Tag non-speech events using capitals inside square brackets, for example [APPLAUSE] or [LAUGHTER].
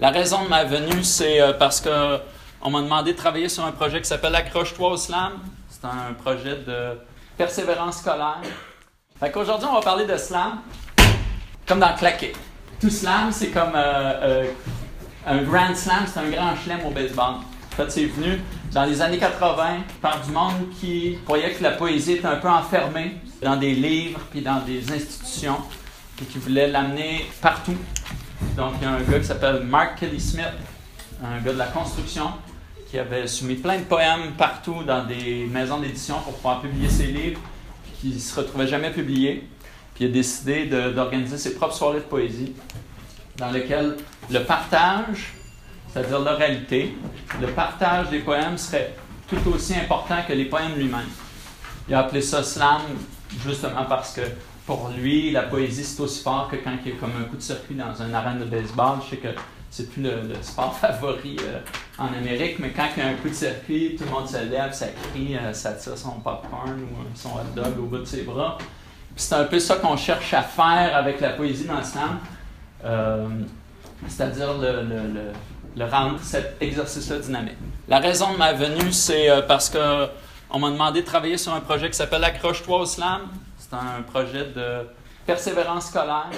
La raison de ma venue, c'est euh, parce que on m'a demandé de travailler sur un projet qui s'appelle Accroche-toi au slam. C'est un projet de persévérance scolaire. Fait on va parler de slam comme dans claquer. Tout slam, c'est comme euh, euh, un grand slam, c'est un grand chelem au baseball. C'est venu dans les années 80 par du monde qui croyait que la poésie était un peu enfermée dans des livres puis dans des institutions et qui voulait l'amener partout. Donc, il y a un gars qui s'appelle Mark Kelly Smith, un gars de la construction, qui avait soumis plein de poèmes partout dans des maisons d'édition pour pouvoir publier ses livres, qui ne se retrouvaient jamais publiés. Puis il a décidé d'organiser ses propres soirées de poésie, dans lesquelles le partage, c'est-à-dire l'oralité, le partage des poèmes serait tout aussi important que les poèmes lui-même. Il a appelé ça slam justement parce que pour lui, la poésie, c'est aussi fort que quand il y a comme un coup de circuit dans un arène de baseball. Je sais que c'est plus le, sport [LAUGHS] favori euh, en Amérique, mais quand il y a un coup de circuit, tout le monde se lève, ça crie, euh, ça tire son popcorn ou euh, son hot dog au bout de ses bras. c'est un peu ça qu'on cherche à faire avec la poésie dans le slam, c'est-à-dire le, le, rendre cet exercice-là dynamique. La raison de ma venue, c'est parce que on m'a demandé de travailler sur un projet qui s'appelle Accroche-toi au slam. C'est un projet de persévérance scolaire